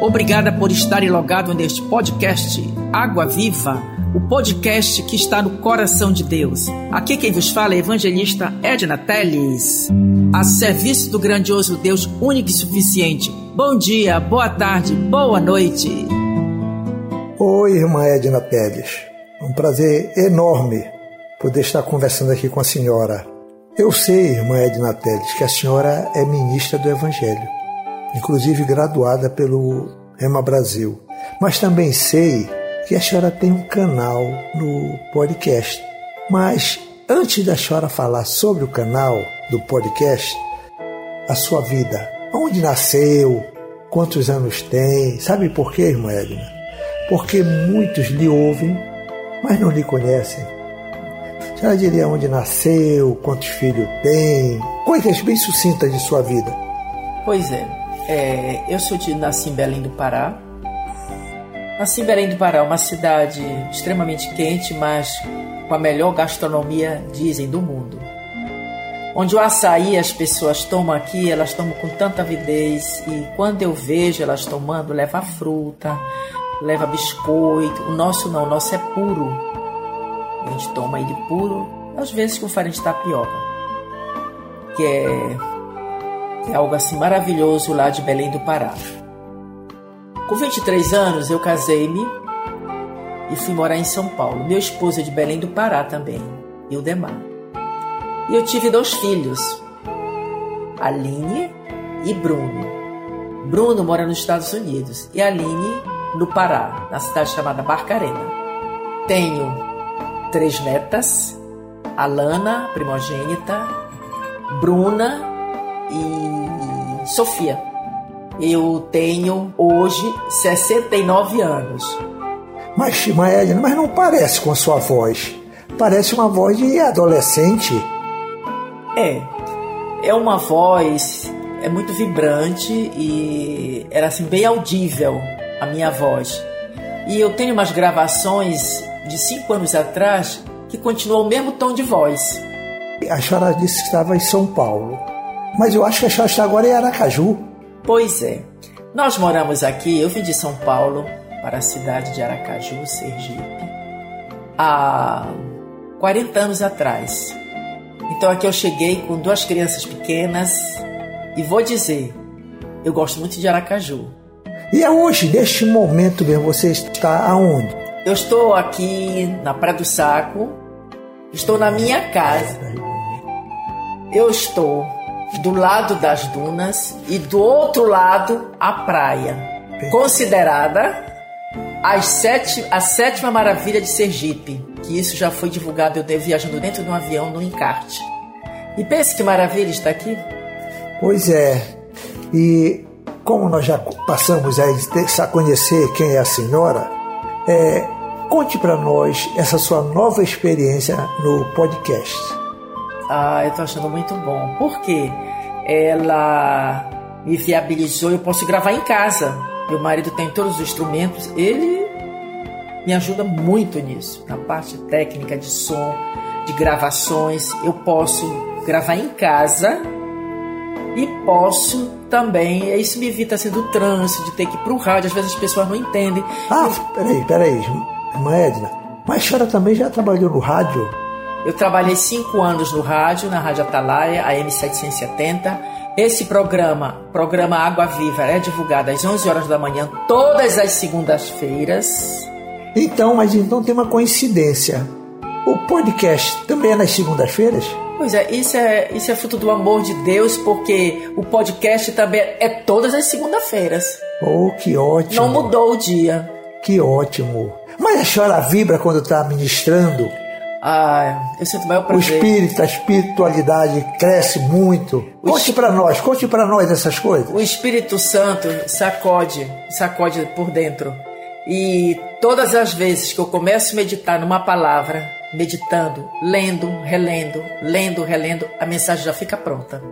Obrigada por estarem logado neste podcast Água Viva, o podcast que está no coração de Deus. Aqui quem vos fala é evangelista Edna Teles, a serviço do grandioso Deus único e suficiente. Bom dia, boa tarde, boa noite. Oi, irmã Edna Teles. Um prazer enorme poder estar conversando aqui com a senhora. Eu sei, irmã Edna Teles, que a senhora é ministra do Evangelho inclusive graduada pelo Rema Brasil. Mas também sei que a senhora tem um canal no podcast. Mas antes da senhora falar sobre o canal do podcast, a sua vida, onde nasceu, quantos anos tem, sabe por quê, irmã Edna? Porque muitos lhe ouvem, mas não lhe conhecem. A senhora diria onde nasceu, quantos filhos tem, coisas bem sucintas de sua vida. Pois é. É, eu sou de nasci em Belém do Pará. Nasci em Belém do Pará, uma cidade extremamente quente, mas com a melhor gastronomia, dizem, do mundo. Onde o açaí as pessoas tomam aqui, elas tomam com tanta avidez e quando eu vejo elas tomando, leva fruta, leva biscoito. O nosso não, o nosso é puro. A gente toma ele puro, às vezes com farinha de tapioca, que é é algo assim maravilhoso lá de Belém do Pará. Com 23 anos eu casei-me e fui morar em São Paulo. Meu esposo é de Belém do Pará também, e o Demar. E eu tive dois filhos, Aline e Bruno. Bruno mora nos Estados Unidos e Aline no Pará, na cidade chamada Barcarena. Tenho três netas, Alana, primogênita, Bruna e Sofia. Eu tenho hoje 69 anos. Mas, Maedna, mas não parece com a sua voz. Parece uma voz de adolescente. É. É uma voz é muito vibrante e era assim bem audível a minha voz. E eu tenho umas gravações de cinco anos atrás que continuam o mesmo tom de voz. A senhora disse que estava em São Paulo. Mas eu acho que a senhora está agora em Aracaju. Pois é. Nós moramos aqui, eu vim de São Paulo para a cidade de Aracaju, Sergipe, há 40 anos atrás. Então aqui eu cheguei com duas crianças pequenas e vou dizer, eu gosto muito de Aracaju. E é hoje, neste momento mesmo, você está aonde? Eu estou aqui na Praia do Saco, estou na minha casa. Eu estou do lado das dunas e do outro lado a praia, considerada as sete, a sétima maravilha de Sergipe, que isso já foi divulgado eu viajando dentro de um avião no encarte. E pense que maravilha está aqui. Pois é, e como nós já passamos a conhecer quem é a senhora, é, conte para nós essa sua nova experiência no podcast. Ah, eu tô achando muito bom. Porque ela me viabilizou, eu posso gravar em casa. Meu marido tem todos os instrumentos, ele me ajuda muito nisso, na parte técnica de som, de gravações. Eu posso gravar em casa e posso também, isso me evita assim, do trânsito, de ter que ir pro rádio, às vezes as pessoas não entendem. Ah, peraí, peraí, irmã Edna, mas a senhora também já trabalhou no rádio? Eu trabalhei cinco anos no rádio, na Rádio Atalaia, AM 770. Esse programa, programa Água Viva, é divulgado às 11 horas da manhã, todas as segundas-feiras. Então, mas então tem uma coincidência. O podcast também é nas segundas-feiras? Pois é, isso é, isso é fruto do amor de Deus, porque o podcast também é todas as segundas-feiras. Oh, que ótimo. Não mudou o dia. Que ótimo. Mas a senhora vibra quando está ministrando? Ah, eu sinto maior prazer. O espírito, a espiritualidade cresce muito. O conte para nós, conte para nós essas coisas. O Espírito Santo sacode, sacode por dentro. E todas as vezes que eu começo a meditar numa palavra, meditando, lendo, relendo, lendo, relendo, a mensagem já fica pronta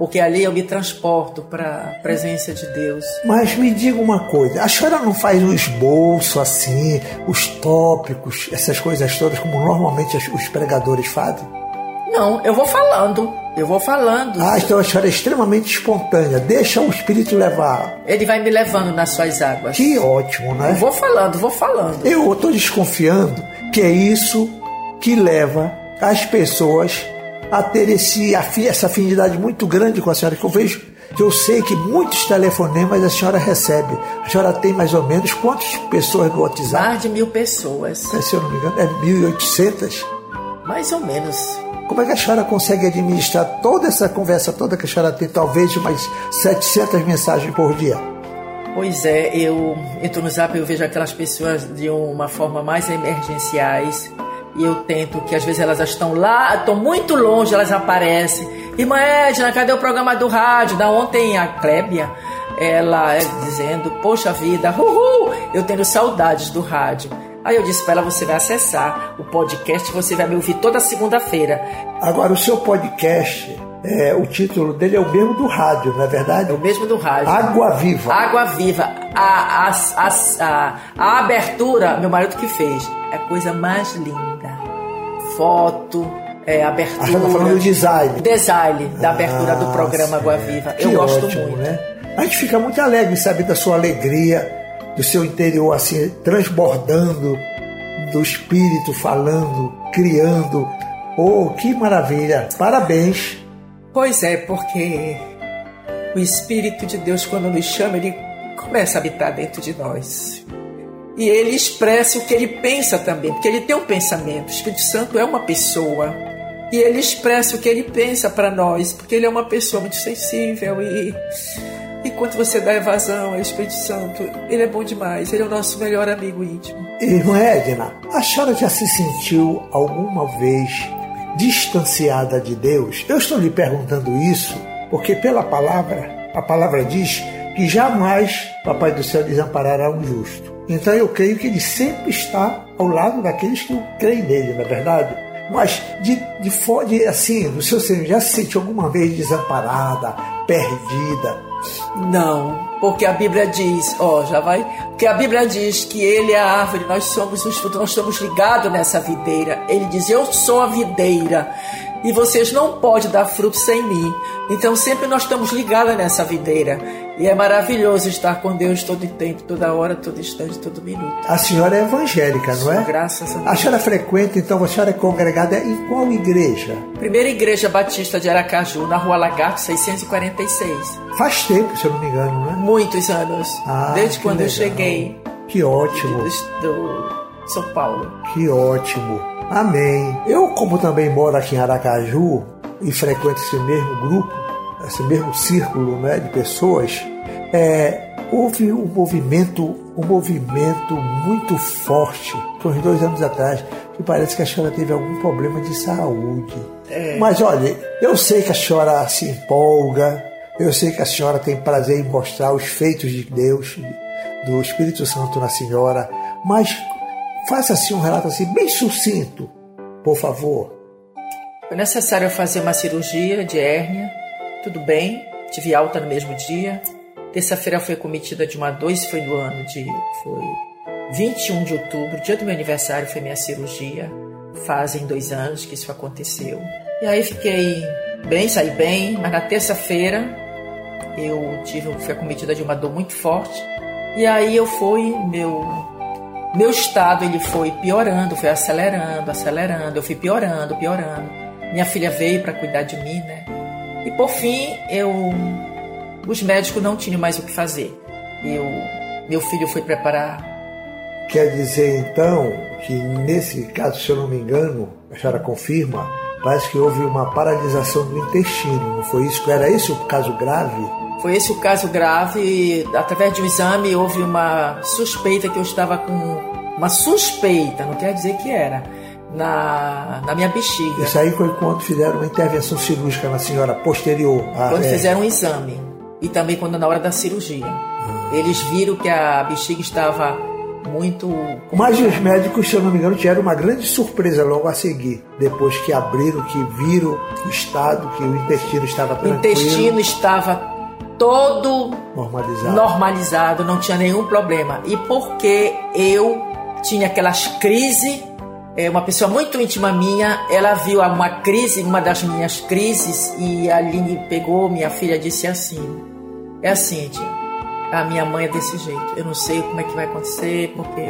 porque ali eu me transporto para a presença de Deus. Mas me diga uma coisa, a senhora não faz um esboço assim, os tópicos, essas coisas todas, como normalmente os pregadores fazem? Não, eu vou falando. Eu vou falando. Ah, então a senhora é extremamente espontânea. Deixa o espírito levar. Ele vai me levando nas suas águas. Que ótimo, né? Eu vou falando, vou falando. Eu estou desconfiando que é isso que leva as pessoas a ter esse, essa afinidade muito grande com a senhora, que eu vejo, que eu sei que muitos telefonemas a senhora recebe. A senhora tem mais ou menos quantas pessoas no WhatsApp? Mais de mil pessoas. Se eu não me engano, é 1.800? Mais ou menos. Como é que a senhora consegue administrar toda essa conversa toda que a senhora tem, talvez de umas 700 mensagens por dia? Pois é, eu entro no zap e eu vejo aquelas pessoas de uma forma mais emergenciais e eu tento que às vezes elas estão lá, estão muito longe, elas aparecem. Irmã Edna, cadê o programa do rádio? Da ontem a Clébia, ela é dizendo, poxa vida, uhul, eu tenho saudades do rádio. Aí eu disse para ela: você vai acessar o podcast, você vai me ouvir toda segunda-feira. Agora, o seu podcast, é, o título dele é o mesmo do rádio, não é verdade? É o mesmo do rádio. Água Viva. Água Viva. A, a, a, a, a abertura, meu marido que fez, é a coisa mais linda. Foto, é, abertura. Ah, tá falando do design. Design da abertura ah, do programa Água Viva. Eu gosto ótimo, muito. Né? A gente fica muito alegre em saber da sua alegria do seu interior assim transbordando, do espírito falando, criando. Oh, que maravilha! Parabéns! Pois é, porque o Espírito de Deus, quando nos chama, ele começa a habitar dentro de nós. E ele expressa o que ele pensa também, porque ele tem um pensamento. O Espírito Santo é uma pessoa. E ele expressa o que ele pensa para nós, porque ele é uma pessoa muito sensível e Enquanto você dá evasão ao Espírito Santo, ele é bom demais, ele é o nosso melhor amigo íntimo. Irmã Edna, a senhora já se sentiu alguma vez distanciada de Deus? Eu estou lhe perguntando isso porque, pela palavra, a palavra diz que jamais Papai do Céu desamparará um justo. Então eu creio que ele sempre está ao lado daqueles que creem nele, não é verdade? Mas de, de, de assim, no seu ser, já se sentiu alguma vez desamparada, perdida, não, porque a Bíblia diz, ó, já vai, porque a Bíblia diz que ele é a árvore, nós somos os frutos, nós estamos ligados nessa videira. Ele diz, eu sou a videira e vocês não podem dar fruto sem mim. Então sempre nós estamos ligados nessa videira. E é maravilhoso estar com Deus todo tempo, toda hora, todo instante, todo minuto. A senhora é evangélica, não é? Graças a Deus. A senhora frequenta, então, a senhora é congregada em qual igreja? Primeira Igreja Batista de Aracaju, na Rua Lagarto, 646. Faz tempo, se eu não me engano, não é? Muitos anos. Ah, desde quando legal. eu cheguei. Que ótimo. Do, do São Paulo. Que ótimo. Amém. Eu, como também moro aqui em Aracaju e frequento esse mesmo grupo, esse mesmo círculo né, de pessoas, é, houve um movimento, um movimento muito forte, uns dois anos atrás, que parece que a senhora teve algum problema de saúde. É. Mas olha, eu sei que a senhora se empolga, eu sei que a senhora tem prazer em mostrar os feitos de Deus, do Espírito Santo na senhora, mas Faça assim um relato assim bem sucinto, por favor. Foi necessário fazer uma cirurgia de hérnia. Tudo bem, tive alta no mesmo dia. Terça-feira foi cometida de uma dor, isso foi no ano de foi 21 de outubro, dia do meu aniversário foi minha cirurgia. Fazem dois anos que isso aconteceu. E aí fiquei bem, saí bem, mas na terça-feira eu tive, fui acometida de uma dor muito forte. E aí eu fui, meu meu estado ele foi piorando, foi acelerando, acelerando, eu fui piorando, piorando. Minha filha veio para cuidar de mim, né? E por fim, eu os médicos não tinham mais o que fazer. Eu meu filho foi preparar. Quer dizer então que nesse caso, se eu não me engano, a senhora confirma, parece que houve uma paralisação do intestino, não foi isso? Era esse o caso grave? Foi esse o caso grave. Através de um exame houve uma suspeita que eu estava com uma suspeita, não quer dizer que era, na, na minha bexiga. Isso aí foi quando fizeram uma intervenção cirúrgica na senhora posterior. quando é. fizeram um exame e também quando na hora da cirurgia. Eles viram que a bexiga estava muito. Mas os médicos, se eu não me engano, tiveram uma grande surpresa logo a seguir. Depois que abriram, que viram o estado, que o intestino estava tranquilo. O intestino estava todo normalizado. normalizado, não tinha nenhum problema. E porque eu tinha aquelas crises é uma pessoa muito íntima minha, ela viu uma crise, uma das minhas crises, e a Aline pegou, minha filha disse assim: É assim, tia, a minha mãe é desse jeito. Eu não sei como é que vai acontecer, porque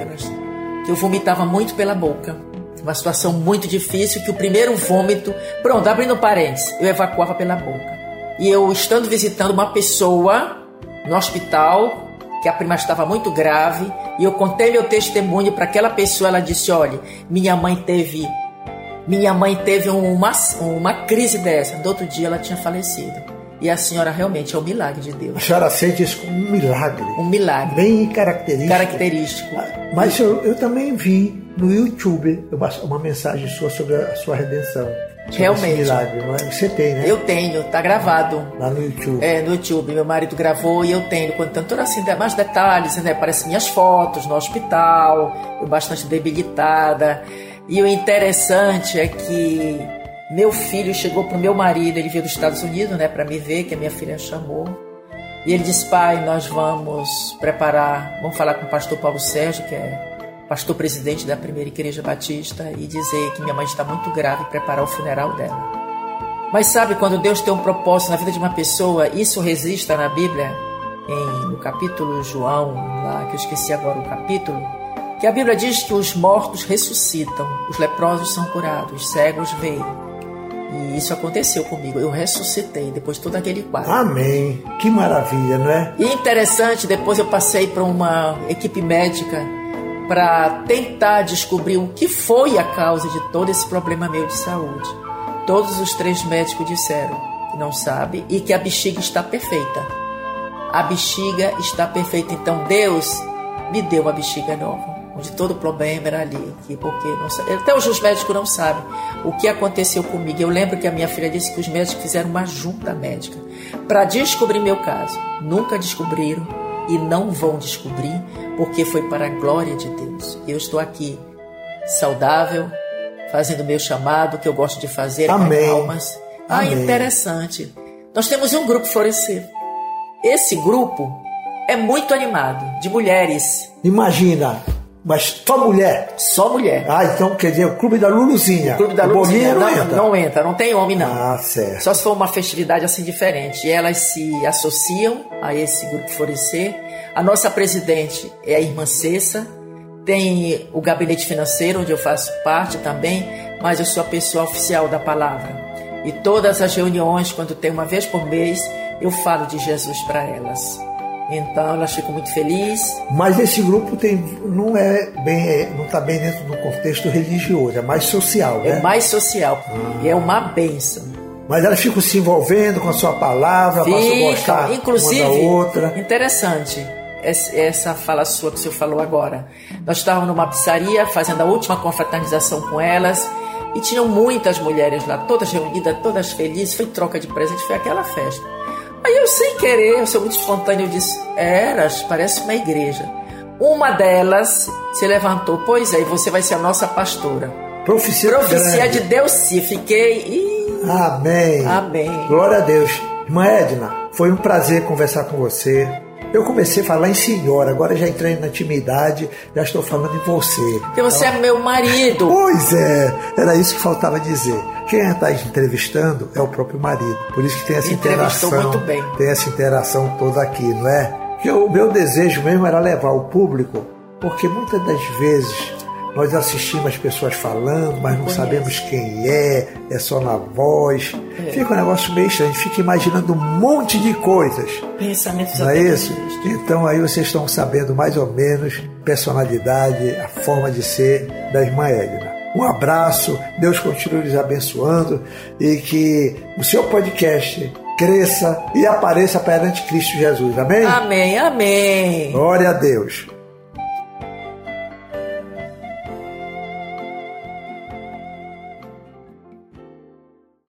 eu vomitava muito pela boca. Uma situação muito difícil, que o primeiro vômito, pronto, abrindo parênteses, eu evacuava pela boca. E eu estando visitando uma pessoa no hospital, que a prima estava muito grave, e eu contei meu testemunho para aquela pessoa, ela disse: "Olha, minha mãe teve minha mãe teve uma uma crise dessa. Do outro dia ela tinha falecido. E a senhora realmente é um milagre de Deus. A senhora sente isso como um milagre. Um milagre. Bem característico. Característico. Mas eu, eu também vi no YouTube uma mensagem sua sobre a sua redenção. Realmente. Milagre, é? Você tem, né? Eu tenho, tá gravado. Lá no YouTube. É, no YouTube. Meu marido gravou e eu tenho, contando tudo assim, mais detalhes, né? Aparecem minhas fotos no hospital, eu bastante debilitada. E o interessante é que meu filho chegou pro meu marido, ele veio dos Estados Unidos, né, para me ver, que a minha filha chamou. E ele disse: Pai, nós vamos preparar, vamos falar com o pastor Paulo Sérgio, que é pastor presidente da primeira igreja batista, e dizer que minha mãe está muito grave e preparar o funeral dela. Mas sabe, quando Deus tem um propósito na vida de uma pessoa, isso resista na Bíblia, em, no capítulo João, lá que eu esqueci agora o capítulo, que a Bíblia diz que os mortos ressuscitam, os leprosos são curados, os cegos veem. E isso aconteceu comigo. Eu ressuscitei depois de todo aquele quadro. Amém. Que maravilha, não é? E interessante, depois eu passei para uma equipe médica para tentar descobrir o que foi a causa de todo esse problema meu de saúde. Todos os três médicos disseram que não sabe e que a bexiga está perfeita. A bexiga está perfeita. Então Deus me deu uma bexiga nova onde todo o problema era ali, que porque não, até hoje os médicos não sabem o que aconteceu comigo. Eu lembro que a minha filha disse que os médicos fizeram uma junta médica para descobrir meu caso. Nunca descobriram e não vão descobrir, porque foi para a glória de Deus. Eu estou aqui saudável, fazendo meu chamado que eu gosto de fazer Amém. com almas. Ah, Amém. interessante. Nós temos um grupo florescer. Esse grupo é muito animado, de mulheres. Imagina, mas só mulher? Só mulher. Ah, então quer dizer, o Clube da Luluzinha. O Clube da Luluzinha não, não, entra. não entra, não tem homem não. Ah, certo. Só se for uma festividade assim diferente. E elas se associam a esse grupo Florescer. A nossa presidente é a irmã Cessa. Tem o gabinete financeiro, onde eu faço parte também, mas eu sou a pessoa oficial da palavra. E todas as reuniões, quando tem uma vez por mês, eu falo de Jesus para elas. Então elas ficam muito felizes. Mas esse grupo tem, não é bem, não está bem dentro do contexto religioso, é mais social, né? É mais social. Ah. E é uma benção. Mas elas ficam se envolvendo com a sua palavra, ficam, passam a gostar inclusive, uma da outra. Interessante essa fala sua que o senhor falou agora. Nós estávamos numa pizzaria fazendo a última confraternização com elas e tinham muitas mulheres lá, todas reunidas, todas felizes. Foi troca de presente, foi aquela festa. Aí eu, sem querer, eu sou muito espontâneo, eu disse: Eras, parece uma igreja. Uma delas se levantou, pois é, e você vai ser a nossa pastora. Profecia, Profecia de Deus, sim. Fiquei. Ih, Amém. Amém. Glória a Deus. Irmã Edna, foi um prazer conversar com você. Eu comecei a falar em senhora, agora já entrei na intimidade, já estou falando em você. Porque você então, é meu marido. Pois é, era isso que faltava dizer. Quem está entrevistando é o próprio marido. Por isso que tem essa interação. muito bem. Tem essa interação toda aqui, não é? Que o meu desejo mesmo era levar o público, porque muitas das vezes nós assistimos as pessoas falando, mas não Conhece. sabemos quem é, é só na voz. É. Fica um negócio meio estranho, a gente fica imaginando um monte de coisas. Pensamentos Não é isso? Então aí vocês estão sabendo mais ou menos personalidade, a forma de ser da irmã Edna. Um abraço, Deus continue lhes abençoando e que o seu podcast cresça e apareça perante Cristo Jesus. Amém? Amém, amém. Glória a Deus.